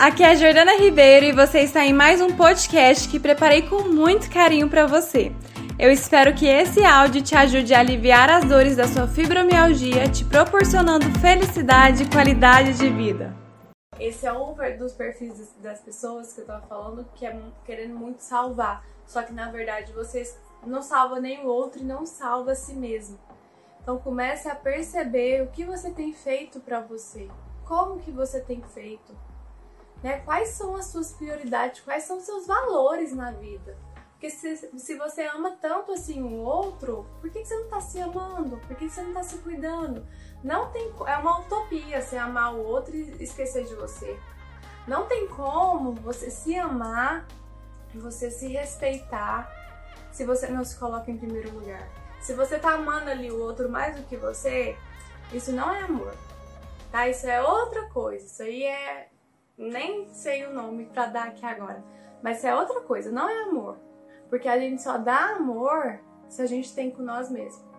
aqui é a Jordana Ribeiro e você está em mais um podcast que preparei com muito carinho para você. Eu espero que esse áudio te ajude a aliviar as dores da sua fibromialgia, te proporcionando felicidade e qualidade de vida. Esse é um dos perfis das pessoas que eu tava falando que é querendo muito salvar. Só que na verdade você não salva nem o outro e não salva a si mesmo. Então comece a perceber o que você tem feito para você, como que você tem feito, né? Quais são as suas prioridades, quais são os seus valores na vida. Porque se, se você ama tanto assim o outro, por que, que você não tá se amando? Por que, que você não tá se cuidando? Não tem, é uma utopia você amar o outro e esquecer de você. Não tem como você se amar, você se respeitar, se você não se coloca em primeiro lugar. Se você tá amando ali o outro mais do que você, isso não é amor. Tá? Isso é outra coisa. Isso aí é nem sei o nome para dar aqui agora, mas é outra coisa, não é amor. Porque a gente só dá amor se a gente tem com nós mesmos.